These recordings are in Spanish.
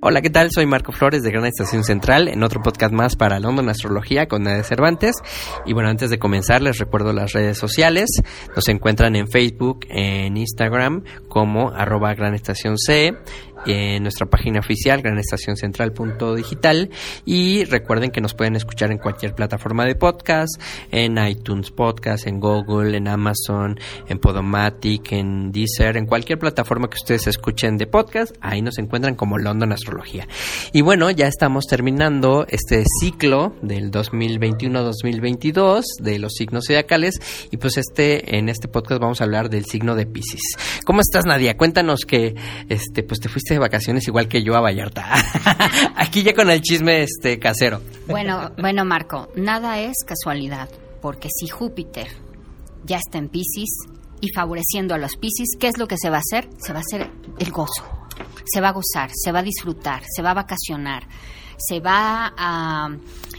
Hola, ¿qué tal? Soy Marco Flores de Gran Estación Central en otro podcast más para London Astrología con Nadia Cervantes. Y bueno, antes de comenzar les recuerdo las redes sociales. Nos encuentran en Facebook, en Instagram como arroba Gran Estación C en nuestra página oficial granestacioncentral.digital y recuerden que nos pueden escuchar en cualquier plataforma de podcast, en iTunes Podcast, en Google, en Amazon, en Podomatic, en Deezer, en cualquier plataforma que ustedes escuchen de podcast, ahí nos encuentran como London Astrología. Y bueno, ya estamos terminando este ciclo del 2021-2022 de los signos zodiacales y pues este en este podcast vamos a hablar del signo de Pisces. ¿Cómo estás, Nadia? Cuéntanos que este pues te fuiste de vacaciones igual que yo a Vallarta. Aquí ya con el chisme este casero. Bueno, bueno, Marco, nada es casualidad, porque si Júpiter ya está en Pisces y favoreciendo a los Pisces, ¿qué es lo que se va a hacer? Se va a hacer el gozo. Se va a gozar, se va a disfrutar, se va a vacacionar, se va a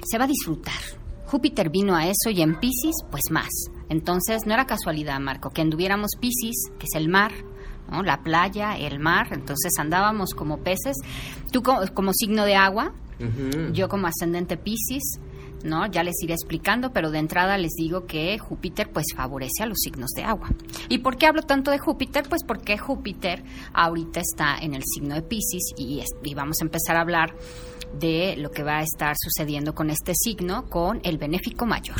se va a disfrutar. Júpiter vino a eso y en Pisces, pues más. Entonces, no era casualidad, Marco, que anduviéramos Pisces, que es el mar, la playa, el mar, entonces andábamos como peces, tú como, signo de agua, yo como ascendente Pisces, ¿no? Ya les iré explicando, pero de entrada les digo que Júpiter pues favorece a los signos de agua. ¿Y por qué hablo tanto de Júpiter? Pues porque Júpiter ahorita está en el signo de Pisces y, y vamos a empezar a hablar de lo que va a estar sucediendo con este signo, con el benéfico mayor.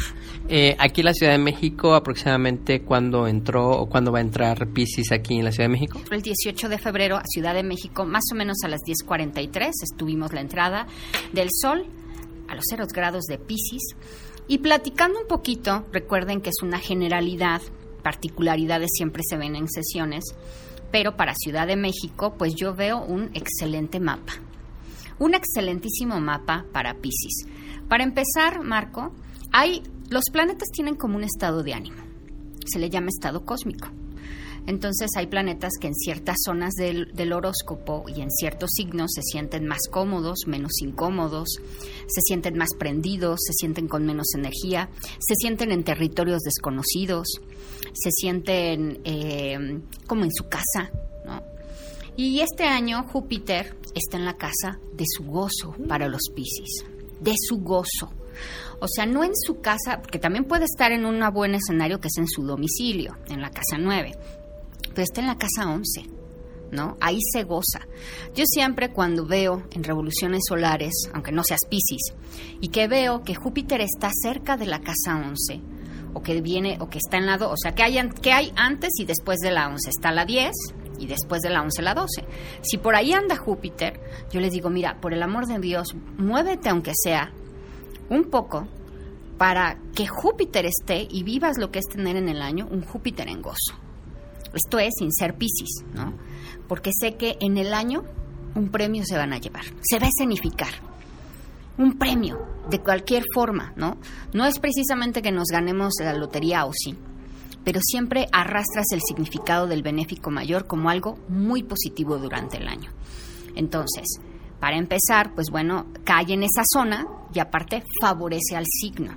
Eh, aquí en la Ciudad de México, aproximadamente cuándo entró o cuándo va a entrar Pisces aquí en la Ciudad de México? El 18 de febrero a Ciudad de México, más o menos a las 10.43, estuvimos la entrada del Sol a los 0 grados de Pisces. Y platicando un poquito, recuerden que es una generalidad, particularidades siempre se ven en sesiones, pero para Ciudad de México, pues yo veo un excelente mapa un excelentísimo mapa para Pisces. Para empezar, Marco, hay los planetas tienen como un estado de ánimo. Se le llama estado cósmico. Entonces hay planetas que en ciertas zonas del, horóscopo y en ciertos signos se sienten más cómodos, menos incómodos, se sienten más prendidos, se sienten con menos energía, se sienten en territorios desconocidos, se sienten eh, como en su casa. Y este año Júpiter está en la casa de su gozo para los Piscis, de su gozo. O sea, no en su casa, porque también puede estar en un buen escenario que es en su domicilio, en la casa 9, pero está en la casa 11, ¿no? Ahí se goza. Yo siempre cuando veo en revoluciones solares, aunque no seas Piscis, y que veo que Júpiter está cerca de la casa 11, o que viene, o que está en lado, o sea, que hay, que hay antes y después de la 11, está la 10, y después de la 11 la 12. Si por ahí anda Júpiter, yo les digo, mira, por el amor de Dios, muévete aunque sea un poco para que Júpiter esté y vivas lo que es tener en el año un Júpiter en gozo. Esto es sin ser Piscis, ¿no? Porque sé que en el año un premio se van a llevar, se va a escenificar. Un premio, de cualquier forma, ¿no? No es precisamente que nos ganemos la lotería o sí, pero siempre arrastras el significado del benéfico mayor como algo muy positivo durante el año. Entonces, para empezar, pues bueno, cae en esa zona y aparte favorece al signo.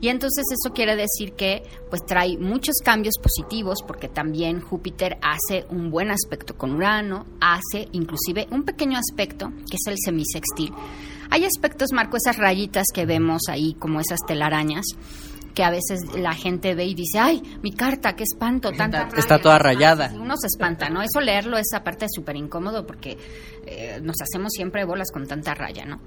Y entonces eso quiere decir que pues trae muchos cambios positivos porque también Júpiter hace un buen aspecto con Urano, hace inclusive un pequeño aspecto que es el semisextil. Hay aspectos, Marco, esas rayitas que vemos ahí como esas telarañas que a veces la gente ve y dice, ay, mi carta, qué espanto, tanta Está toda rayada. Uno se espanta, ¿no? Eso leerlo es aparte súper incómodo porque eh, nos hacemos siempre bolas con tanta raya, ¿no?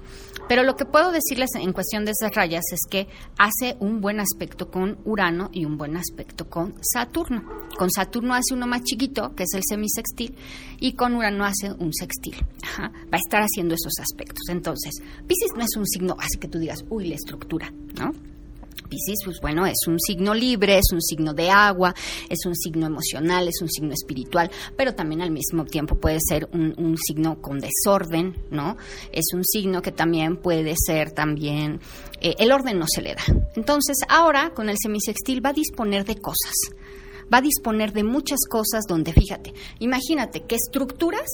Pero lo que puedo decirles en cuestión de esas rayas es que hace un buen aspecto con Urano y un buen aspecto con Saturno. Con Saturno hace uno más chiquito, que es el semisextil, y con Urano hace un sextil. Va a estar haciendo esos aspectos. Entonces, Pisces no es un signo así que tú digas, uy, la estructura, ¿no? Piscis, pues bueno, es un signo libre, es un signo de agua, es un signo emocional, es un signo espiritual, pero también al mismo tiempo puede ser un, signo con desorden, ¿no? Es un signo que también puede ser también, eh, el orden no se le da. Entonces, ahora con el semisextil va a disponer de cosas, va a disponer de muchas cosas donde, fíjate, imagínate que estructuras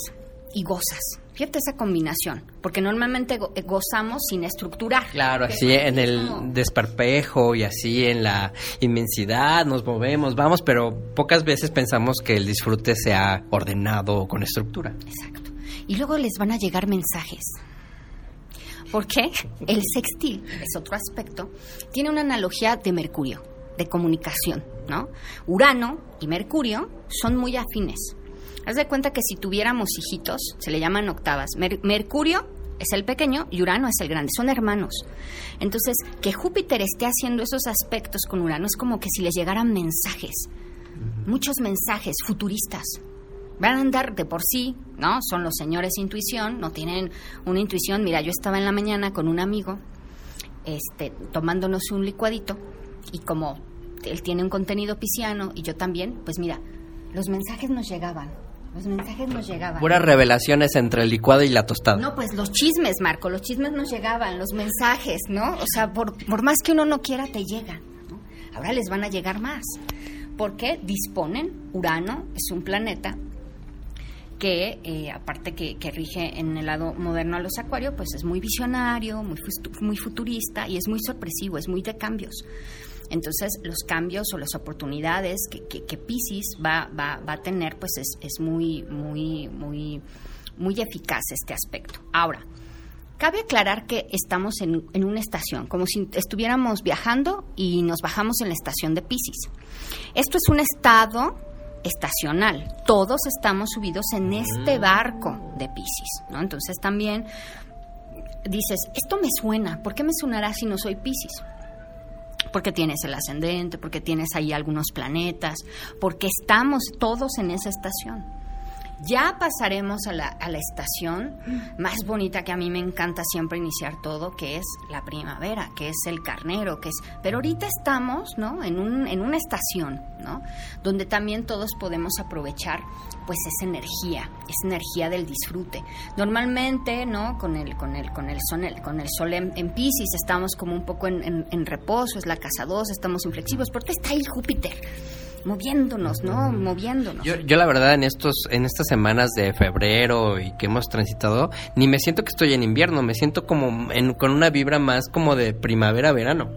y gozas. Fíjate esa combinación, porque normalmente go- eh, gozamos sin estructurar. Claro, así en el como- desparpejo y así en la inmensidad nos movemos, vamos, pero pocas veces pensamos que el disfrute sea ordenado o con estructura. Exacto. Y luego les van a llegar mensajes. Porque el sextil, es otro aspecto, tiene una analogía de Mercurio, de comunicación, ¿no? Urano y Mercurio son muy afines. Haz de cuenta que si tuviéramos hijitos, se le llaman octavas. Mer- Mercurio es el pequeño y Urano es el grande, son hermanos. Entonces, que Júpiter esté haciendo esos aspectos con Urano es como que si les llegaran mensajes, muchos mensajes futuristas. Van a andar de por sí, ¿no? Son los señores intuición, no tienen una intuición. Mira, yo estaba en la mañana con un amigo, este, tomándonos un licuadito, y como él tiene un contenido pisciano y yo también, pues mira, los mensajes nos llegaban. Los mensajes nos llegaban. Puras revelaciones entre el licuado y la tostada. No, pues los chismes, Marco, los chismes nos llegaban, los mensajes, ¿no? O sea, por, por más que uno no quiera, te llegan. ¿no? Ahora les van a llegar más. Porque disponen, Urano es un planeta que, eh, aparte que, que rige en el lado moderno a los acuarios, pues es muy visionario, muy, muy futurista y es muy sorpresivo, es muy de cambios. Entonces, los cambios o las oportunidades que, que, que Pisces va, va, va a tener, pues es, es muy, muy, muy, muy eficaz este aspecto. Ahora, cabe aclarar que estamos en, en una estación, como si estuviéramos viajando y nos bajamos en la estación de Pisces. Esto es un estado estacional. Todos estamos subidos en este barco de Pisces, ¿no? Entonces también dices, esto me suena, ¿por qué me sonará si no soy Pisces? Porque tienes el ascendente, porque tienes ahí algunos planetas, porque estamos todos en esa estación. Ya pasaremos a la, a la estación más bonita que a mí me encanta siempre iniciar todo, que es la primavera, que es el carnero, que es... Pero ahorita estamos, ¿no? En, un, en una estación, ¿no? Donde también todos podemos aprovechar, pues, esa energía, esa energía del disfrute. Normalmente, ¿no? Con el, con el, con el sol, con el sol en, en Pisces estamos como un poco en, reposo, es la casa 2, estamos inflexivos, porque está ahí Júpiter moviéndonos, ¿no? Moviéndonos. Yo, yo la verdad en estos en estas semanas de febrero y que hemos transitado ni me siento que estoy en invierno, me siento como en- con una vibra más como de primavera-verano,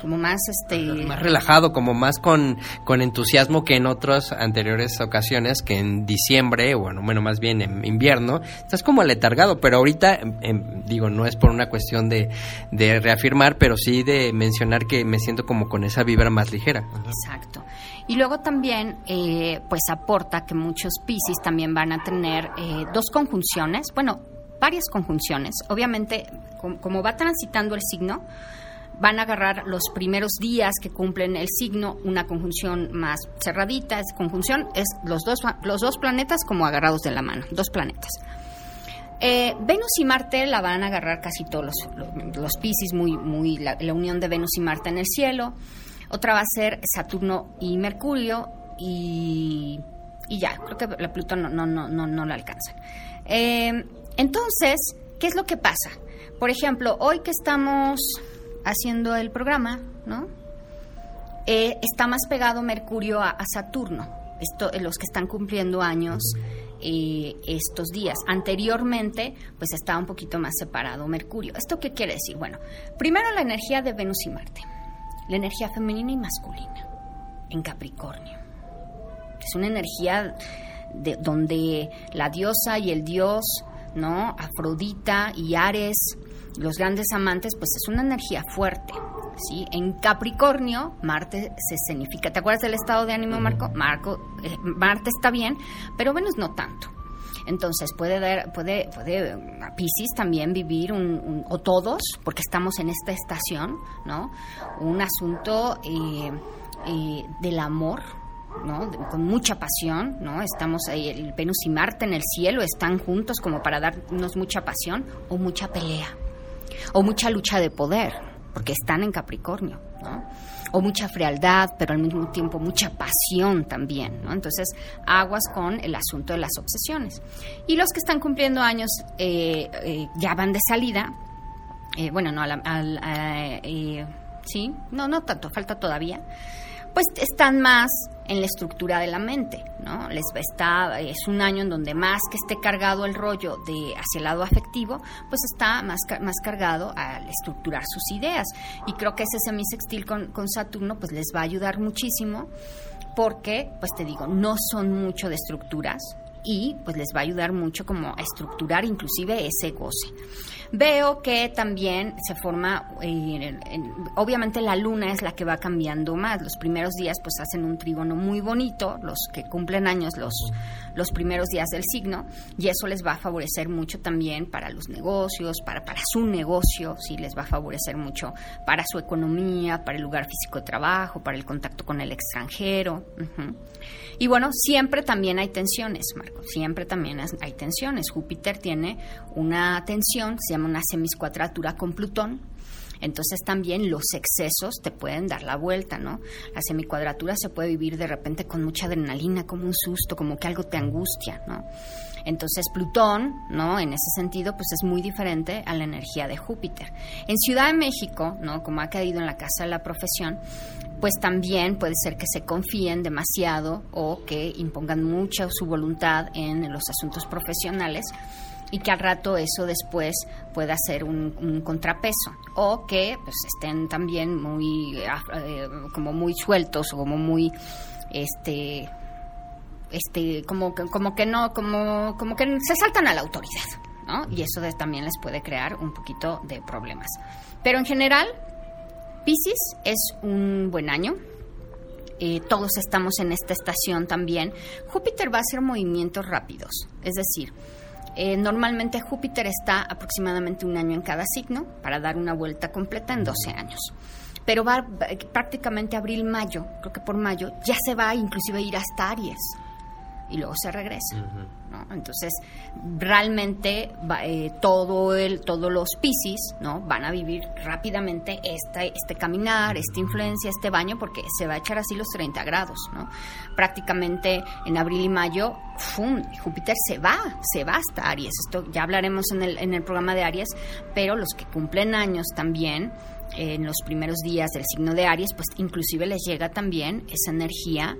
como más este más relajado, como más con, con entusiasmo que en otras anteriores ocasiones que en diciembre, o bueno, bueno, más bien en invierno, estás como aletargado, pero ahorita em, em, digo, no es por una cuestión de, de reafirmar, pero sí de mencionar que me siento como con esa vibra más ligera. Exacto. Y luego también, eh, pues aporta que muchos Piscis también van a tener eh, dos conjunciones, bueno, varias conjunciones. Obviamente, com- como va transitando el signo, van a agarrar los primeros días que cumplen el signo, una conjunción más cerradita. Es conjunción es los dos, los dos planetas como agarrados de la mano, dos planetas. Eh, Venus y Marte la van a agarrar casi todos los, los, los Piscis, muy, muy la unión de Venus y Marte en el cielo. Otra va a ser Saturno y Mercurio y, y ya, creo que la Plutón no, no, no, no, no la alcanzan. Eh, entonces, ¿qué es lo que pasa? Por ejemplo, hoy que estamos haciendo el programa, ¿no? Eh, está más pegado Mercurio a, a Saturno. Esto, eh, los que están cumpliendo años eh, estos días. Anteriormente, pues estaba un poquito más separado Mercurio. ¿Esto qué quiere decir? Bueno, primero la energía de Venus y Marte, la energía femenina y masculina en Capricornio. Es una energía de, donde la diosa y el dios, ¿no? Afrodita y Ares, los grandes amantes, pues es una energía fuerte. ¿sí? En Capricornio, Marte se significa. ¿Te acuerdas del estado de ánimo, Marco? Marco eh, Marte está bien, pero Venus no tanto. Entonces puede dar, puede, puede a Pisces también vivir un, un, o todos, porque estamos en esta estación, ¿no? Un asunto eh, eh, del amor, ¿no? Con mucha pasión, ¿no? Estamos ahí, el Venus y Marte en el cielo están juntos como para darnos mucha pasión o mucha pelea o mucha lucha de poder, porque están en Capricornio, ¿no? O mucha frialdad, pero al mismo tiempo mucha pasión también, ¿no? Entonces, aguas con el asunto de las obsesiones. Y los que están cumpliendo años eh, eh, ya van de salida, eh, bueno, no, al, al, eh, sí, no, no tanto, falta todavía pues están más en la estructura de la mente, ¿no? Les está, es un año en donde más que esté cargado el rollo de hacia el lado afectivo, pues está más, más cargado al estructurar sus ideas. Y creo que ese semisextil con, con Saturno pues les va a ayudar muchísimo porque, pues te digo, no son mucho de estructuras, y pues les va a ayudar mucho como a estructurar inclusive ese goce. Veo que también se forma, eh, obviamente la luna es la que va cambiando más. Los primeros días pues hacen un trígono muy bonito, los que cumplen años los, los primeros días del signo, y eso les va a favorecer mucho también para los negocios, para, para su negocio, sí les va a favorecer mucho para su economía, para el lugar físico de trabajo, para el contacto con el extranjero. Y bueno, siempre también hay tensiones, Marco, siempre también hay tensiones. Júpiter tiene una tensión, se llama una semiscuadratura con Plutón, entonces también los excesos te pueden dar la vuelta, ¿no? La semicuadratura se puede vivir de repente con mucha adrenalina, como un susto, como que algo te angustia, ¿no? Entonces Plutón, ¿no? En ese sentido, pues es muy diferente a la energía de Júpiter. En Ciudad de México, ¿no? Como ha caído en la casa de la profesión, pues también puede ser que se confíen demasiado o que impongan mucha su voluntad en los asuntos profesionales y que al rato eso después pueda ser un, contrapeso o que pues estén también muy eh, como muy sueltos o como muy este este como como que no como como que se saltan a la autoridad ¿no? y eso también les puede crear un poquito de problemas pero en general Pisces es un buen año eh, todos estamos en esta estación también Júpiter va a hacer movimientos rápidos es decir eh, normalmente Júpiter está aproximadamente un año en cada signo para dar una vuelta completa en 12 años. Pero va prácticamente abril-mayo, creo que por mayo, ya se va inclusive a ir hasta Aries y luego se regresa. Entonces, realmente eh, todo el, todos los Piscis ¿no? van a vivir rápidamente esta, este caminar, esta influencia, este baño, porque se va a echar así los 30 grados. ¿no? Prácticamente en abril y mayo. Júpiter se va, se va hasta Aries. Esto ya hablaremos en el, en el programa de Aries, pero los que cumplen años también en los primeros días del signo de Aries, pues inclusive les llega también esa energía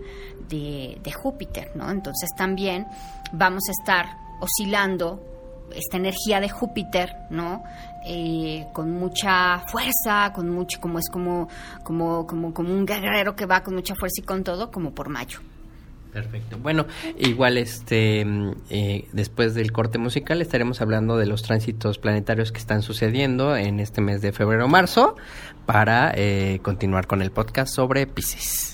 de, Júpiter, ¿no? Entonces también vamos a estar oscilando esta energía de Júpiter, ¿no? Eh, con mucha fuerza, con mucho, como es como, como, como, como un guerrero que va con mucha fuerza y con todo, como por mayo. Perfecto. Bueno, igual este eh, después del corte musical estaremos hablando de los tránsitos planetarios que están sucediendo en este mes de febrero-marzo para eh, continuar con el podcast sobre Pisces.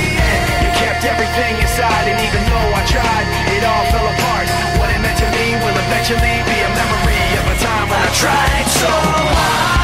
kept everything inside, and even though I tried, it all fell apart. What it meant to me will eventually be a memory of a time when I tried so hard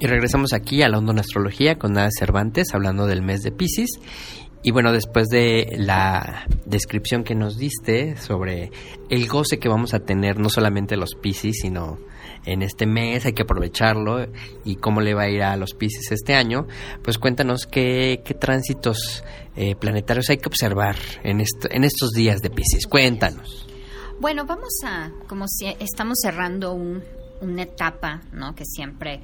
Y regresamos aquí a la Onda Astrología con Nada Cervantes, hablando del mes de Pisces. Y bueno, después de la descripción que nos diste sobre el goce que vamos a tener, no solamente los Pisces, sino en este mes, hay que aprovecharlo y cómo le va a ir a los Pisces este año, pues cuéntanos qué, qué tránsitos eh, planetarios hay que observar en, esto, en estos días de Pisces. Cuéntanos. Bueno, vamos a, como si estamos cerrando un- una etapa, ¿no? Que siempre,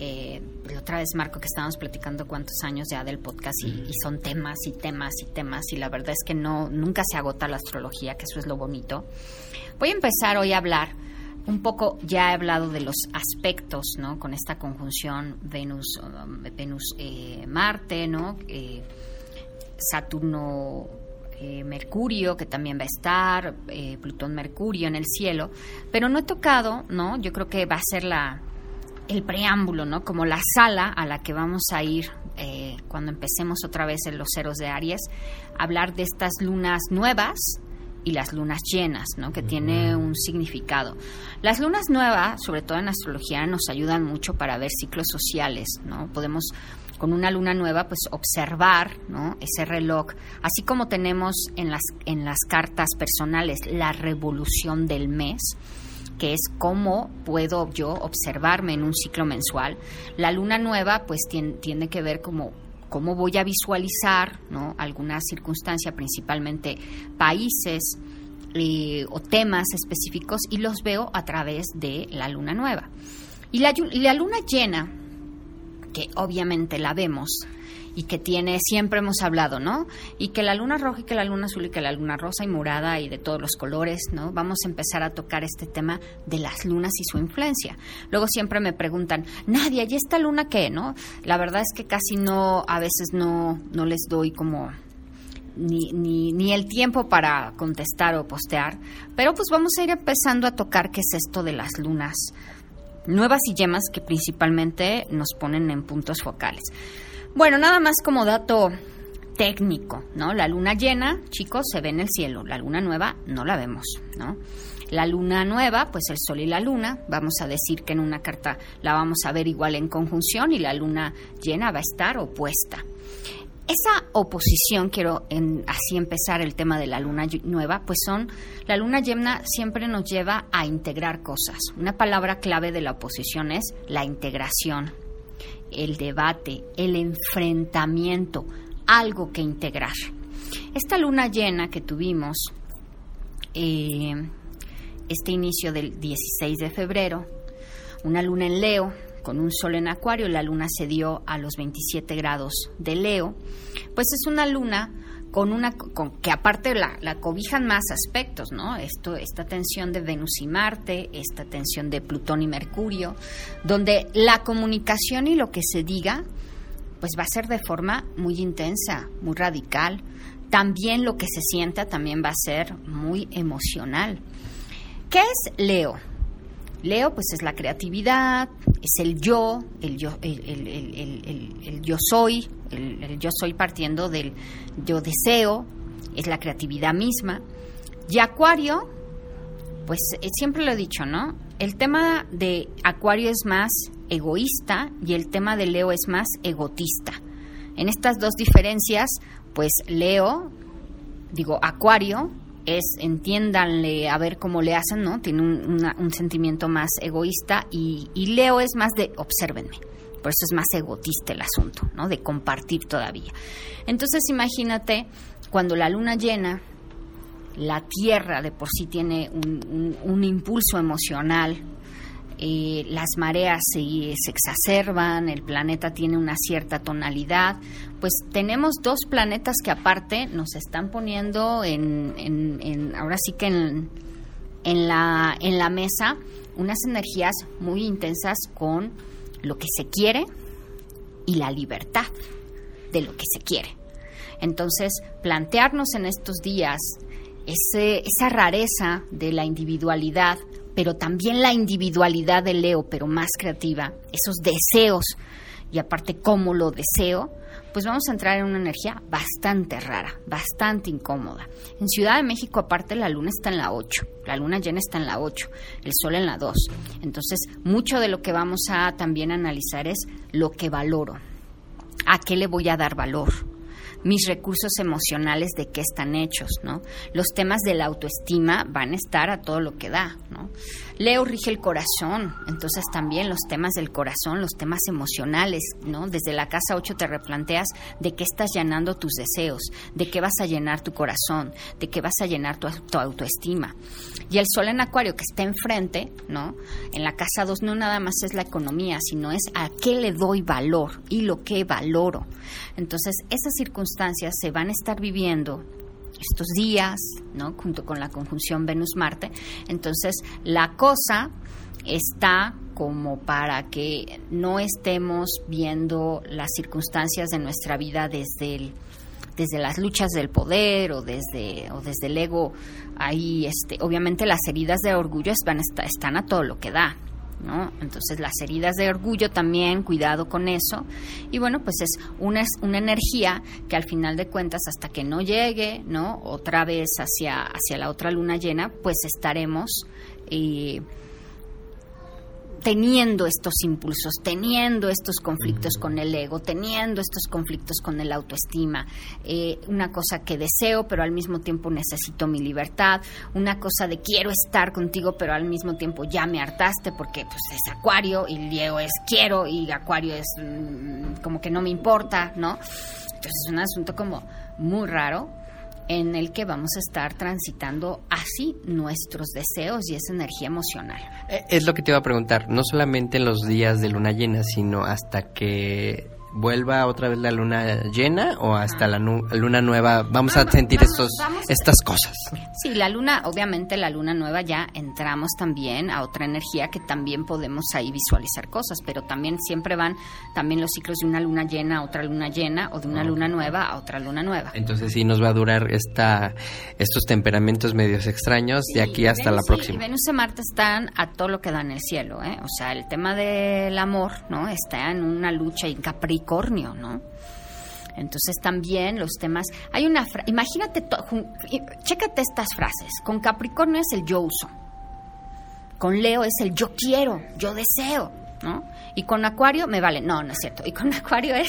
eh, otra vez Marco que estábamos platicando cuántos años ya del podcast y, son temas y temas y temas y la verdad es que no, nunca se agota la astrología, que eso es lo bonito. Voy a empezar hoy a hablar un poco, ya he hablado de los aspectos, ¿no? Con esta conjunción Venus, Venus eh, Marte, ¿no? Eh, Saturno eh, Mercurio, que también va a estar, eh, Plutón Mercurio en el cielo, pero no he tocado, ¿no? Yo creo que va a ser la el preámbulo, ¿no? Como la sala a la que vamos a ir eh, cuando empecemos otra vez en los ceros de Aries, hablar de estas lunas nuevas y las lunas llenas, ¿no? Que tiene un significado. Las lunas nuevas, sobre todo en astrología, nos ayudan mucho para ver ciclos sociales, ¿no? Podemos con una luna nueva, pues observar ¿no? ese reloj, así como tenemos en las, en las cartas personales la revolución del mes, que es cómo puedo yo observarme en un ciclo mensual. La luna nueva, pues tiene, tiene que ver como cómo voy a visualizar ¿no? alguna circunstancia, principalmente países eh, o temas específicos, y los veo a través de la luna nueva. Y la, y la luna llena, que obviamente la vemos y que tiene, siempre hemos hablado, ¿no? Y que la luna roja y que la luna azul y que la luna rosa y morada y de todos los colores, ¿no? Vamos a empezar a tocar este tema de las lunas y su influencia. Luego siempre me preguntan, Nadia, ¿y esta luna qué, no? La verdad es que casi no, a veces no, no les doy como ni, ni, ni el tiempo para contestar o postear, pero pues vamos a ir empezando a tocar qué es esto de las lunas nuevas y yemas que principalmente nos ponen en puntos focales. Bueno, nada más como dato técnico, ¿no? La luna llena, chicos, se ve en el cielo, la luna nueva no la vemos, ¿no? La luna nueva, pues el sol y la luna, vamos a decir que en una carta la vamos a ver igual en conjunción y la luna llena va a estar opuesta. Esa oposición, quiero en, así empezar el tema de la luna nueva, pues son, la luna llena siempre nos lleva a integrar cosas. Una palabra clave de la oposición es la integración, el debate, el enfrentamiento, algo que integrar. Esta luna llena que tuvimos, eh, este inicio del 16 de febrero, una luna en Leo, con un sol en Acuario, la luna se dio a los 27 grados de Leo, pues es una luna con una que aparte la, la, cobijan más aspectos, ¿no? Esto, esta tensión de Venus y Marte, esta tensión de Plutón y Mercurio, donde la comunicación y lo que se diga, pues va a ser de forma muy intensa, muy radical. También lo que se sienta también va a ser muy emocional. ¿Qué es Leo? Leo, pues es la creatividad, es el yo, el yo, el, yo soy, el, yo soy partiendo del yo deseo, es la creatividad misma. Y Acuario, pues eh, siempre lo he dicho, ¿no? El tema de Acuario es más egoísta y el tema de Leo es más egotista. En estas dos diferencias, pues Leo, digo, Acuario es, entiéndanle a ver cómo le hacen, ¿no? Tiene un, un sentimiento más egoísta y, Leo es más de obsérvenme. Por eso es más egotista el asunto, ¿no? De compartir todavía. Entonces imagínate cuando la luna llena, la Tierra de por sí tiene un, impulso emocional, eh, las mareas se, exacerban, el planeta tiene una cierta tonalidad, pues tenemos dos planetas que aparte nos están poniendo en, en ahora sí que en, en, la, en la mesa unas energías muy intensas con lo que se quiere y la libertad de lo que se quiere. Entonces, plantearnos en estos días ese, esa rareza de la individualidad, pero también la individualidad de Leo, pero más creativa, esos deseos y aparte cómo lo deseo, pues vamos a entrar en una energía bastante rara, bastante incómoda. En Ciudad de México, aparte, la luna está en la 8, la luna llena está en la 8, el sol en la 2. Entonces, mucho de lo que vamos a también analizar es lo que valoro, a qué le voy a dar valor mis recursos emocionales de qué están hechos, ¿no? Los temas de la autoestima van a estar a todo lo que da, ¿no? Leo rige el corazón, entonces también los temas del corazón, los temas emocionales, ¿no? Desde la casa 8 te replanteas de qué estás llenando tus deseos, de qué vas a llenar tu corazón, de qué vas a llenar tu, autoestima. Y el sol en acuario que está enfrente, ¿no? En la casa 2 no nada más es la economía, sino es a qué le doy valor y lo que valoro. Entonces, esas circunstancias se van a estar viviendo estos días, ¿no? Junto con la conjunción Venus-Marte. Entonces, la cosa está como para que no estemos viendo las circunstancias de nuestra vida desde el, desde las luchas del poder o desde o desde el ego ahí este obviamente las heridas de orgullo están a todo lo que da ¿no? Entonces las heridas de orgullo también, cuidado con eso. Y bueno, pues es una, una energía que al final de cuentas, hasta que no llegue, ¿no? Otra vez hacia, hacia la otra luna llena, pues estaremos... Eh, teniendo estos impulsos, teniendo estos conflictos con el ego, teniendo estos conflictos con el autoestima, eh, una cosa que deseo pero al mismo tiempo necesito mi libertad, una cosa de quiero estar contigo pero al mismo tiempo ya me hartaste porque pues es acuario y Leo es quiero y acuario es mm, como que no me importa, ¿no? Entonces es un asunto como muy raro en el que vamos a estar transitando así nuestros deseos y esa energía emocional. Eh, es lo que te iba a preguntar, no solamente en los días de luna llena, sino hasta que vuelva otra vez la luna llena o hasta la luna nueva vamos a sentir estos estas cosas. Sí, la luna, obviamente la luna nueva ya entramos también a otra energía que también podemos ahí visualizar cosas, pero también siempre van también los ciclos de una luna llena a otra luna llena o de una luna nueva a otra luna nueva. Entonces sí nos va a durar esta estos temperamentos medios extraños de aquí hasta la próxima. Y Venus y Marte están a todo lo que dan el cielo, ¿eh? O sea, el tema del amor, ¿no? Está en una lucha y Capri Capricornio, ¿no? Entonces también los temas, hay una, imagínate, chécate estas frases, con Capricornio es el yo uso, con Leo es el yo quiero, yo deseo, ¿no? Y con Acuario me vale, no, no es cierto, y con Acuario es,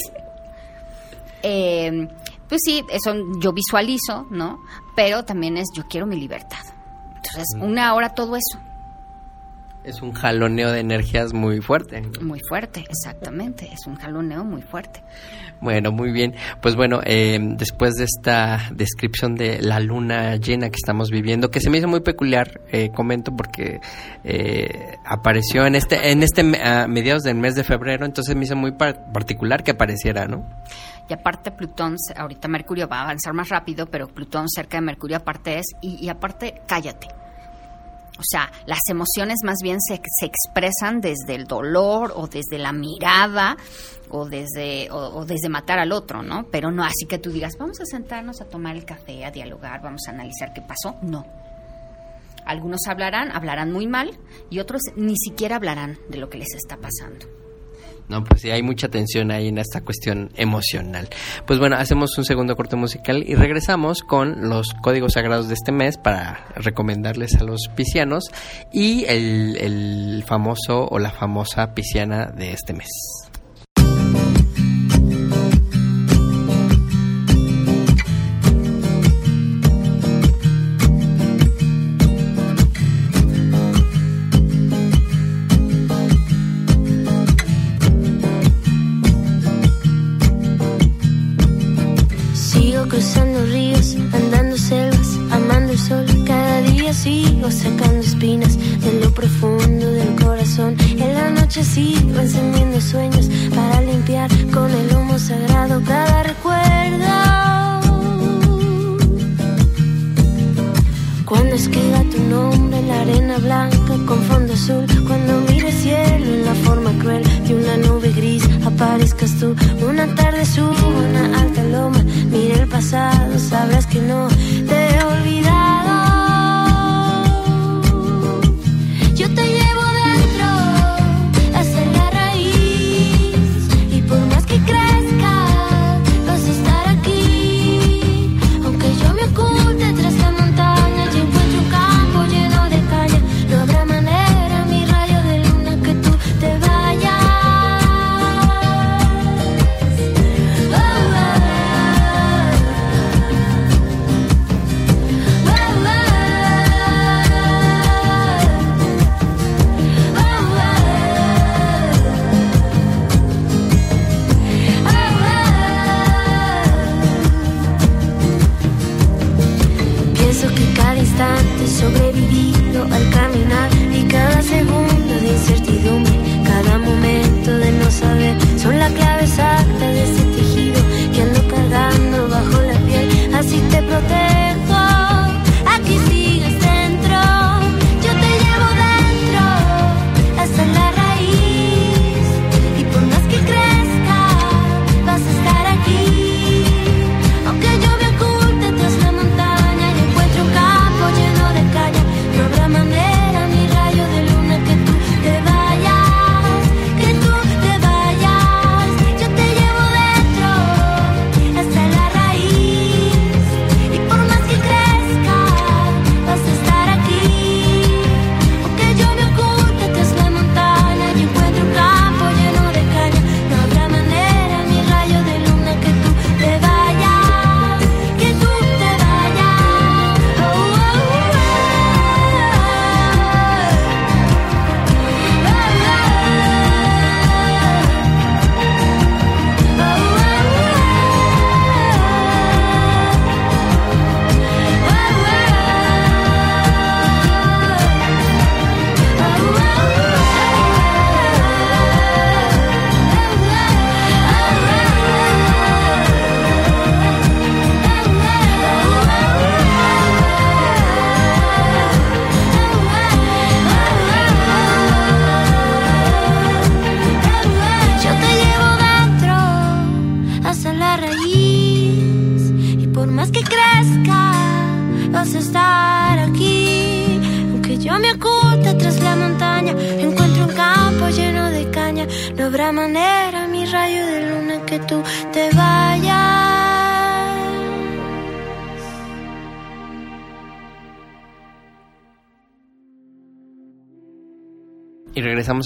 eh, pues sí, eso yo visualizo, ¿no? Pero también es yo quiero mi libertad. Entonces, mm. una hora todo eso. Es un jaloneo de energías muy fuerte. Muy fuerte, exactamente. Es un jaloneo muy fuerte. Bueno, muy bien. Pues bueno, eh, después de esta descripción de la luna llena que estamos viviendo, que se me hizo muy peculiar, eh, comento porque eh, apareció en este, en este mediados del mes de febrero, entonces me hizo muy particular que apareciera, ¿no? Y aparte Plutón, ahorita Mercurio va a avanzar más rápido, pero Plutón cerca de Mercurio aparte es, y, y aparte cállate. O sea, las emociones más bien se, se expresan desde el dolor o desde la mirada o desde, o, o desde matar al otro, ¿no? Pero no así que tú digas, vamos a sentarnos a tomar el café, a dialogar, vamos a analizar qué pasó. No. Algunos hablarán, hablarán muy mal y otros ni siquiera hablarán de lo que les está pasando. No, pues sí, hay mucha tensión ahí en esta cuestión emocional. Pues bueno, hacemos un segundo corte musical y regresamos con los códigos sagrados de este mes para recomendarles a los piscianos y el, el famoso o la famosa pisciana de este mes.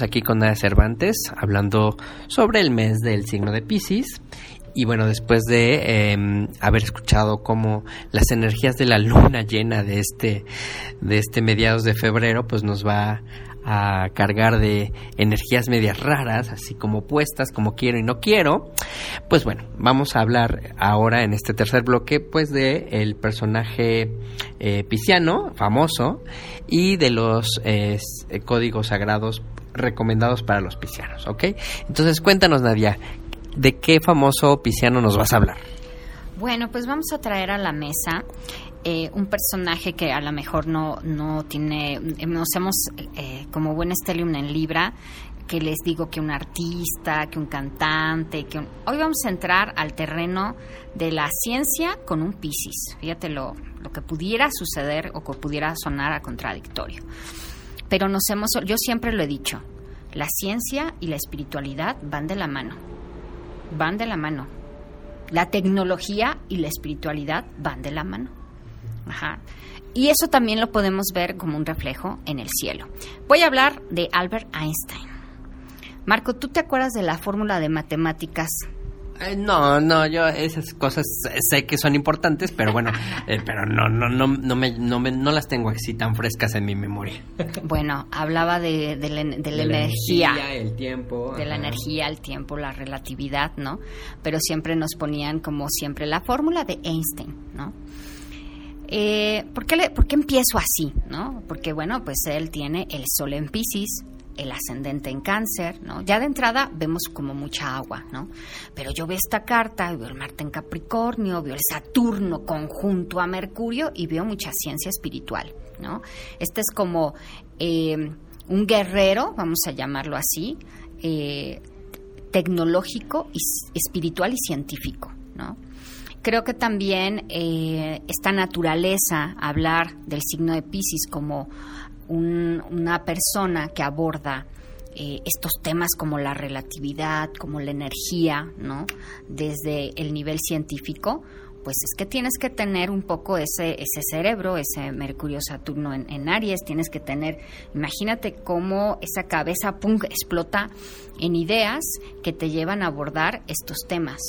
Aquí con Nada Cervantes, hablando sobre el mes del signo de Pisces. Y bueno, después de eh, haber escuchado cómo las energías de la luna llena de este, de este mediados de febrero, pues nos va a cargar de energías medias raras, así como puestas, como quiero y no quiero. Pues bueno, vamos a hablar ahora en este tercer bloque, pues de personaje eh, pisciano, famoso, y de los eh, códigos sagrados recomendados para los piscianos, ¿ok? Entonces cuéntanos, Nadia, ¿de qué famoso pisciano nos vas a hablar? Bueno, pues vamos a traer a la mesa eh, un personaje que a lo mejor no, no tiene, nos hemos, eh, como buen Stellium en Libra, que les digo que un artista, que un cantante, que hoy vamos a entrar al terreno de la ciencia con un Piscis. Fíjate lo, lo que pudiera suceder o que pudiera sonar a contradictorio. Pero nos hemos, yo siempre lo he dicho, la ciencia y la espiritualidad van de la mano. Van de la mano. La tecnología y la espiritualidad van de la mano. Ajá. Y eso también lo podemos ver como un reflejo en el cielo. Voy a hablar de Albert Einstein. Marco, ¿tú te acuerdas de la fórmula de matemáticas? Eh, no, no, yo esas cosas sé que son importantes, pero bueno, eh, pero no, no, no, no me, no me, no las tengo así tan frescas en mi memoria. Bueno, hablaba de, de la, de la energía, el tiempo, de la energía, el tiempo, la relatividad, ¿no? Pero siempre nos ponían como siempre la fórmula de Einstein, ¿no? Eh, ¿por, qué le- ¿Por qué empiezo así? ¿no? Porque, bueno, pues él tiene el sol en Pisces, el ascendente en cáncer, ¿no? Ya de entrada vemos como mucha agua, ¿no? Pero yo veo esta carta, veo el Marte en Capricornio, veo el Saturno conjunto a Mercurio y veo mucha ciencia espiritual, ¿no? Este es como eh, un guerrero, vamos a llamarlo así, eh, tecnológico, y, espiritual y científico, ¿no? Creo que también eh, esta naturaleza, hablar del signo de Pisces como un- una persona que aborda eh, estos temas como la relatividad, como la energía, ¿no? Desde el nivel científico, pues es que tienes que tener un poco ese, ese cerebro, ese Mercurio Saturno en, Aries, tienes que tener, imagínate cómo esa cabeza explota en ideas que te llevan a abordar estos temas.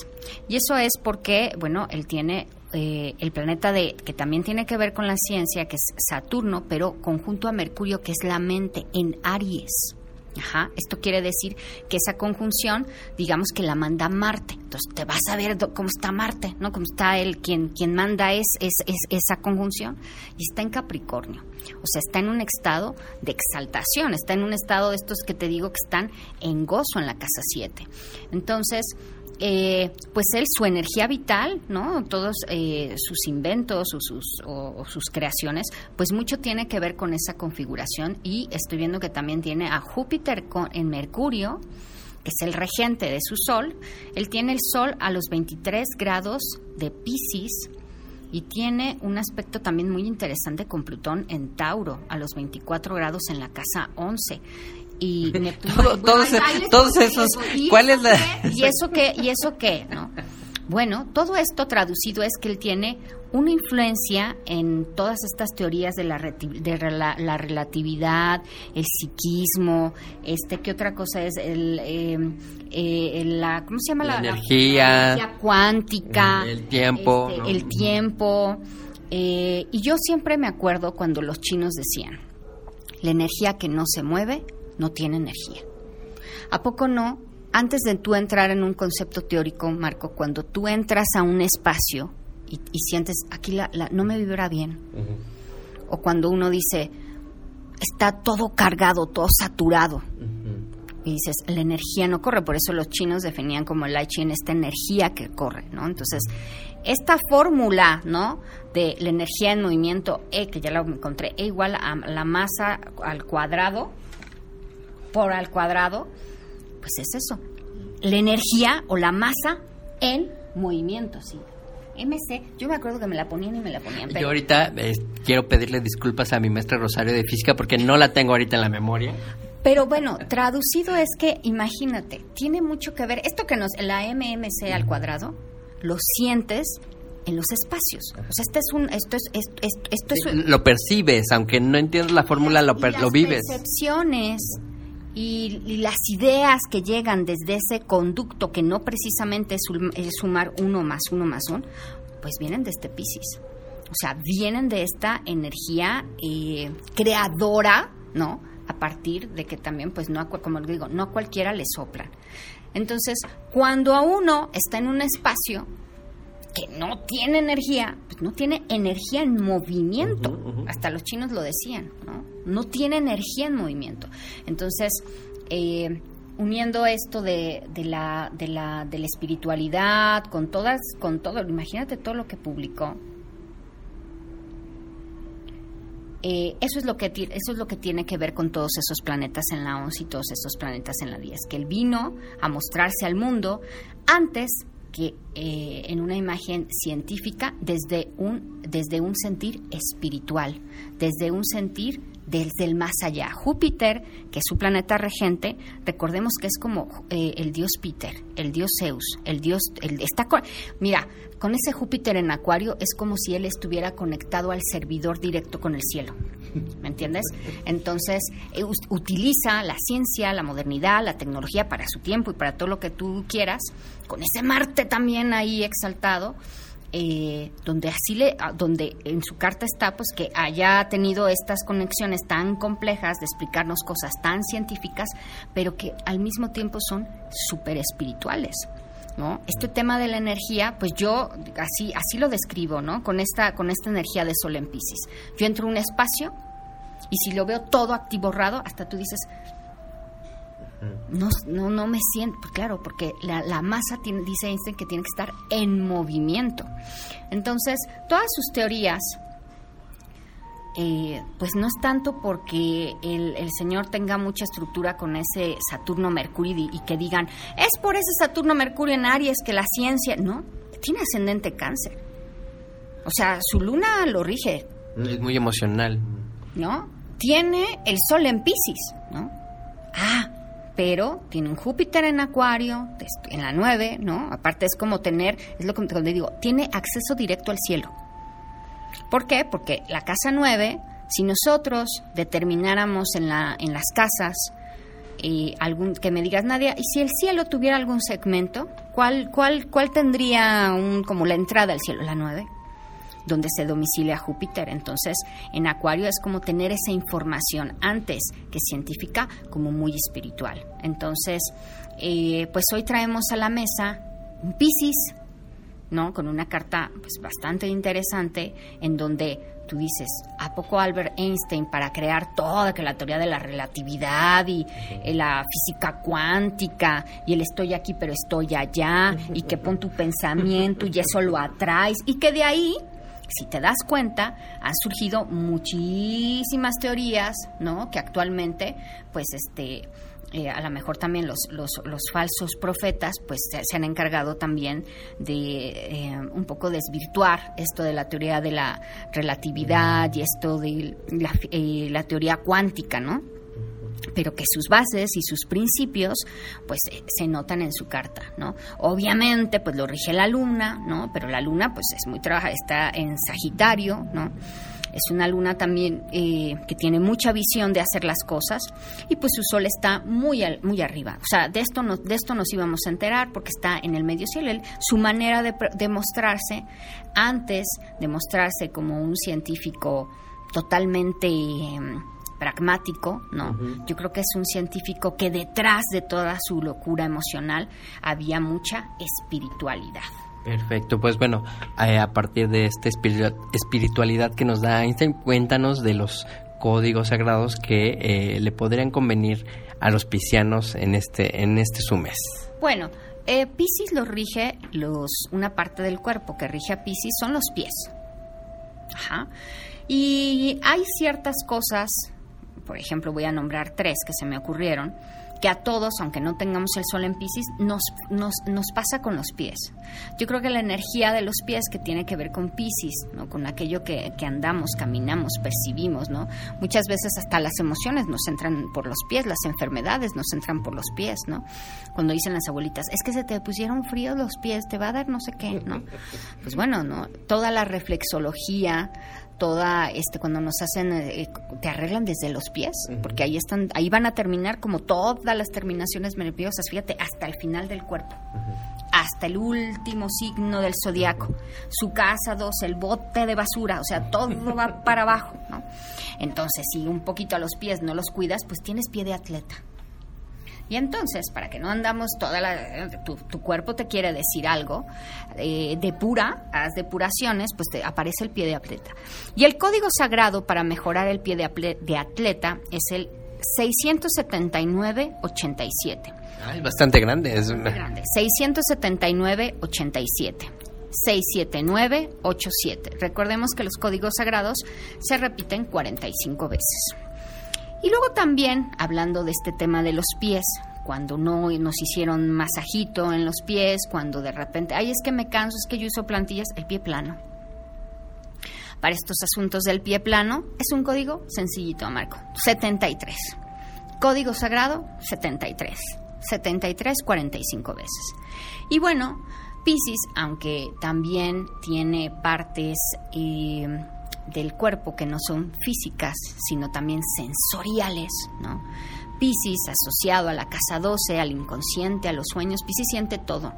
Y eso es porque, bueno, él tiene eh, el planeta de que también tiene que ver con la ciencia, que es Saturno, pero conjunto a Mercurio, que es la mente, en Aries. Ajá, esto quiere decir que esa conjunción, digamos que la manda Marte. Entonces te vas a ver cómo está Marte, ¿no? Cómo está él, quien, manda es, es, es esa conjunción. Y está en Capricornio. O sea, está en un estado de exaltación, está en un estado de estos que te digo que están en gozo en la casa 7. Entonces, eh, pues él, su energía vital, ¿no? Todos eh, sus inventos o sus, o- sus creaciones, pues mucho tiene que ver con esa configuración y estoy viendo que también tiene a Júpiter con- en Mercurio, que es el regente de su Sol. Él tiene el Sol a los 23 grados de Pisces y tiene un aspecto también muy interesante con Plutón en Tauro, a los 24 grados en la casa 11. Y Neptuno- Todo- todos- todos voy, esos-. ¿Y ¿cuál eso es la- qué? ¿Y eso qué? ¿Y eso qué? ¿No? Bueno, todo esto traducido es que él tiene una influencia en todas estas teorías de la, de la relatividad, el psiquismo, este, ¿qué otra cosa es? El, eh, eh, la, ¿Cómo se llama? La la energía. la energía cuántica. El tiempo, este, ¿no? El tiempo. eh, y yo siempre me acuerdo cuando los chinos decían, la energía que no se mueve no tiene energía. ¿A poco no? Antes de tú entrar en un concepto teórico, Marco, cuando tú entras a un espacio y, y sientes, aquí la, la- no me vibra bien, o cuando uno dice, está todo cargado, todo saturado, y dices, la energía no corre, por eso los chinos definían como el en esta energía que corre, ¿no? Entonces, esta fórmula, ¿no? De la energía en movimiento E, que ya la encontré, E igual a la masa al cuadrado, por al cuadrado, pues es eso. La energía o la masa en movimiento, sí. MC, yo me acuerdo que me la ponían y me la ponían. Yo Pero, ahorita eh, quiero pedirle disculpas a mi maestra Rosario de Física porque no la tengo ahorita en la memoria. pero bueno, traducido es que, imagínate, tiene mucho que ver, esto que nos, la MMC al cuadrado, lo sientes en los espacios. O sea, este es un, esto es, esto, esto- esto es un- Lo percibes, aunque no entiendas la fórmula, lo, y per- las lo vives. percepciones y, las ideas que llegan desde ese conducto que no precisamente es, sum- es sumar uno más uno más uno, pues vienen de este Piscis. O sea, vienen de esta energía eh, creadora, ¿no? A partir de que también, pues, no, como digo, no a cualquiera le soplan. Entonces, cuando a uno está en un espacio que no tiene energía, pues no tiene energía en movimiento. Hasta los chinos lo decían, ¿no? No tiene energía en movimiento. Entonces, eh, uniendo esto de, de, la, de, la, de la espiritualidad, con todas, con todo, imagínate todo lo que publicó. Eh, eso es lo que eso es lo que tiene que ver con todos esos planetas en la 11 y todos esos planetas en la 10, que él vino a mostrarse al mundo antes que eh, en una imagen científica desde un desde un sentir espiritual, desde un sentir desde el más allá. Júpiter, que es su planeta regente, recordemos que es como eh, el dios Peter, el dios Zeus, el dios, el, está mira, con ese Júpiter en Acuario es como si él estuviera conectado al servidor directo con el cielo. ¿Me entiendes? Entonces, eh, utiliza la ciencia, la modernidad, la tecnología para su tiempo y para todo lo que tú quieras, con ese Marte también ahí exaltado eh, donde así le, ah, donde en su carta está, pues que haya tenido estas conexiones tan complejas de explicarnos cosas tan científicas, pero que al mismo tiempo son súper espirituales. ¿No? Este tema de la energía, pues yo así así lo describo, ¿no? Con esta con esta energía de sol en Pisces. Yo entro en un espacio y si lo veo todo activorado, hasta tú dices, no, no, no me siento, pues claro, porque la, la masa tiene, dice Einstein que tiene que estar en movimiento. Entonces, todas sus teorías, eh, pues no es tanto porque el, el, Señor tenga mucha estructura con ese Saturno-Mercurio y, y, que digan, es por ese Saturno-Mercurio en Aries que la ciencia, no, tiene ascendente cáncer. O sea, su luna lo rige. Es muy emocional. ¿No? Tiene el sol en Pisces, ¿no? Ah, pero tiene un Júpiter en Acuario, en la 9, ¿no? Aparte es como tener, es lo que le digo, tiene acceso directo al cielo. ¿Por qué? Porque la casa 9, si nosotros determináramos en, la, en las casas, y algún, que me digas, Nadia, y si el cielo tuviera algún segmento, ¿cuál, cuál, cuál tendría un, como la entrada al cielo? La 9 donde se domicilia Júpiter. Entonces, en Acuario es como tener esa información antes que científica, como muy espiritual. Entonces, eh, pues hoy traemos a la mesa un Pisces, ¿no? Con una carta pues bastante interesante en donde tú dices, ¿a poco Albert Einstein para crear toda la teoría de la relatividad y eh, la física cuántica y el estoy aquí pero estoy allá y que pon tu pensamiento y eso lo atraes y que de ahí si te das cuenta, han surgido muchísimas teorías, ¿no? Que actualmente, pues, este, eh, a lo mejor también los, los, falsos profetas, pues, se, han encargado también de eh, un poco desvirtuar esto de la teoría de la relatividad y esto de la, eh, la teoría cuántica, ¿no? Pero que sus bases y sus principios pues eh, se notan en su carta, ¿no? Obviamente pues lo rige la luna, ¿no? Pero la luna pues es muy trabajada, está en Sagitario, ¿no? Es una luna también eh, que tiene mucha visión de hacer las cosas y pues su sol está muy muy arriba. O sea, de esto, no, de esto nos íbamos a enterar porque está en el medio cielo. su manera de, de mostrarse, antes de mostrarse como un científico totalmente... Em, pragmático, ¿no? Yo creo que es un científico que detrás de toda su locura emocional había mucha espiritualidad. Perfecto, pues bueno, eh, a partir de esta espiritualidad que nos da Einstein, cuéntanos de los códigos sagrados que eh, le podrían convenir a los piscianos en este en este su mes. Bueno, eh, Piscis lo rige los una parte del cuerpo que rige a Piscis son los pies. Ajá. Y hay ciertas cosas por ejemplo, voy a nombrar tres que se me ocurrieron, que a todos, aunque no tengamos el sol en Pisces, nos, nos, nos, pasa con los pies. Yo creo que la energía de los pies que tiene que ver con Pisces, ¿no? con aquello que, andamos, caminamos, percibimos, ¿no? muchas veces hasta las emociones nos entran por los pies, las enfermedades nos entran por los pies, ¿no? Cuando dicen las abuelitas, es que se te pusieron fríos los pies, te va a dar no sé qué, ¿no? Pues bueno, ¿no? Toda la reflexología, toda este cuando nos hacen eh, te arreglan desde los pies porque ahí están ahí van a terminar como todas las terminaciones nerviosas fíjate hasta el final del cuerpo hasta el último signo del zodiaco su casa dos el bote de basura o sea todo va para abajo ¿no? entonces si un poquito a los pies no los cuidas pues tienes pie de atleta y entonces, para que no andamos toda la... Tu, cuerpo te quiere decir algo, eh, depura, haz depuraciones, pues te aparece el pie de atleta. Y el código sagrado para mejorar el pie de, atleta es el 679-87. Ah, es bastante grande. Es... Grande. 679-87. 679-87. Recordemos que los códigos sagrados se repiten 45 veces. Y luego también, hablando de este tema de los pies, cuando no nos hicieron masajito en los pies, cuando de repente, ay, es que me canso, es que yo uso plantillas, el pie plano. Para estos asuntos del pie plano, es un código sencillito, Marco, 73. Código sagrado, 73. 73, 45 veces. Y bueno, Pisces, aunque también tiene partes eh, del cuerpo que no son físicas, sino también sensoriales, ¿no? Pisces asociado a la casa 12, al inconsciente, a los sueños, Pisces siente todo,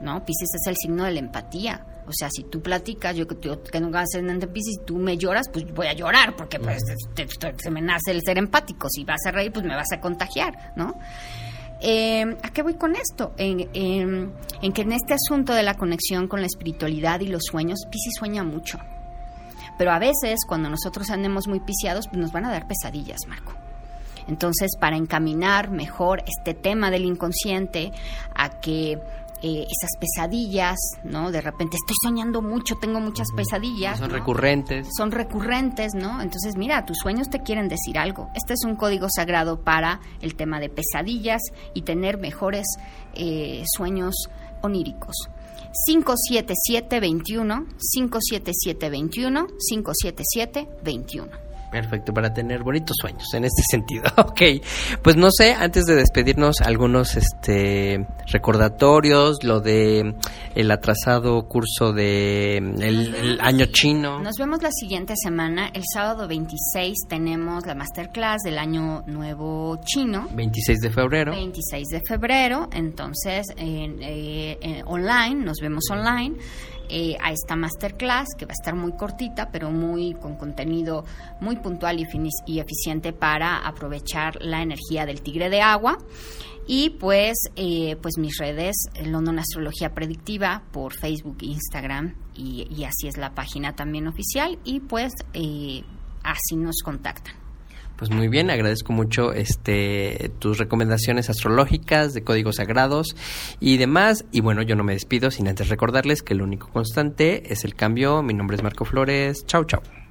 ¿no? Pisces es el signo de la empatía. O sea, si tú platicas, yo que, yo, que nunca ascendente Pisces, y tú me lloras, pues voy a llorar, porque pues, te- te- se me nace el ser empático. Si vas a reír, pues me vas a contagiar, ¿no? Eh, ¿A qué voy con esto? En, en- en que en este asunto de la conexión con la espiritualidad y los sueños, Pisces sueña mucho. Pero a veces, cuando nosotros andemos muy piciados, pues nos van a dar pesadillas, Marco. Entonces, para encaminar mejor este tema del inconsciente a que eh, esas pesadillas, ¿no? De repente estoy soñando mucho, tengo muchas pesadillas. Son ¿no? recurrentes. son recurrentes, ¿no? Entonces, mira, tus sueños te quieren decir algo. Este es un código sagrado para el tema de pesadillas y tener mejores eh, sueños oníricos. 57721, 57721, 57721. Perfecto, para tener bonitos sueños en este sentido. Ok, pues no sé, antes de despedirnos, algunos este recordatorios, lo de el atrasado curso de el, el año chino. Nos vemos la siguiente semana. El sábado 26 tenemos la masterclass del año nuevo chino. 26 de febrero. 26 de febrero, entonces en, eh, en online, nos vemos online eh, a esta masterclass que va a estar muy cortita, pero muy con contenido muy puntual y, y eficiente para aprovechar la energía del tigre de agua. Y pues, eh, pues mis redes, eh, London Astrología Predictiva por Facebook, Instagram y, y así es la página también oficial y pues eh, así nos contactan. Pues muy bien, agradezco mucho este tus recomendaciones astrológicas de códigos sagrados y demás. Y bueno, yo no me despido sin antes recordarles que lo único constante es el cambio. Mi nombre es Marco Flores. Chau, chau.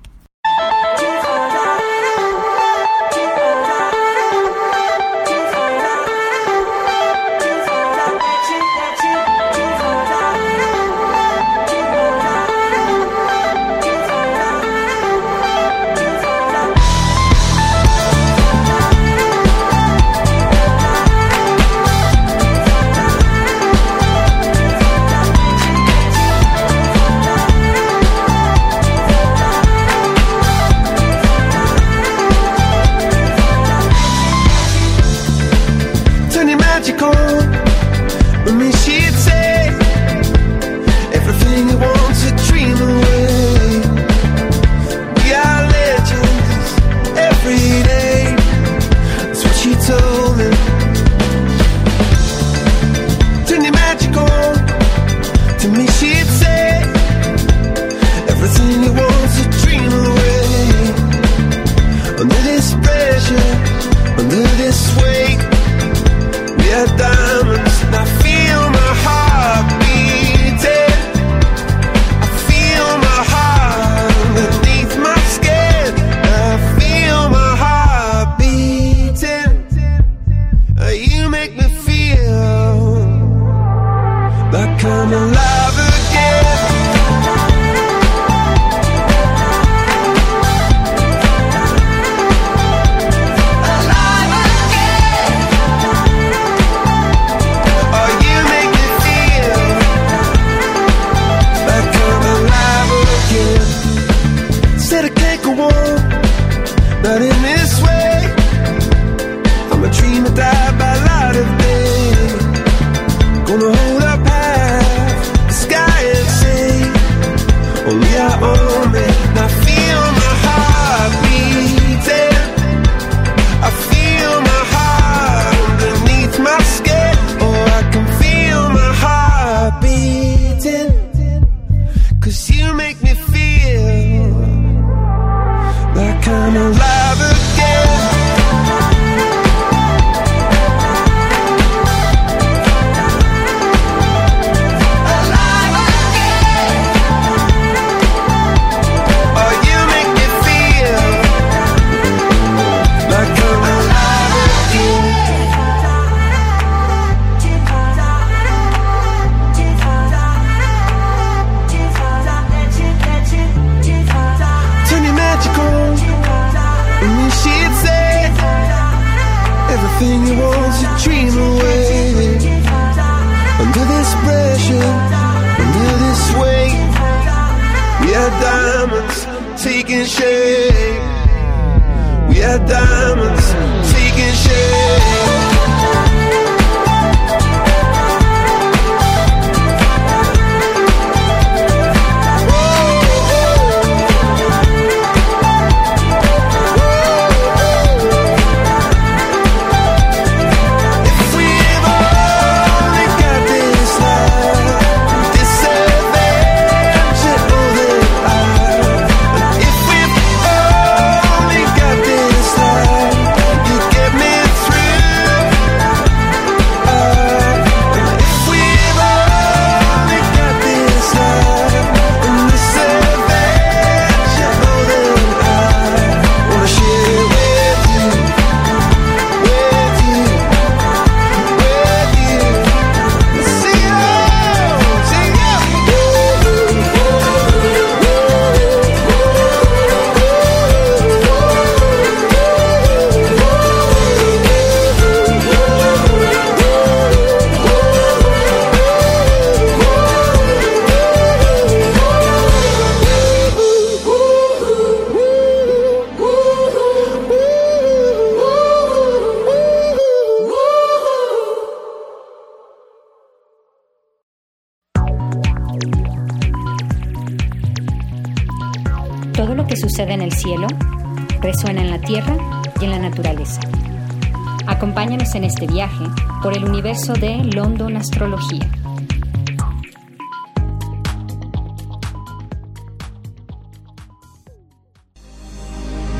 de London Astrología.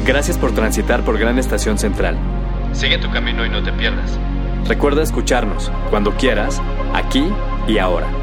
Gracias por transitar por Gran Estación Central. Sigue tu camino y no te pierdas. Recuerda escucharnos cuando quieras, aquí y ahora.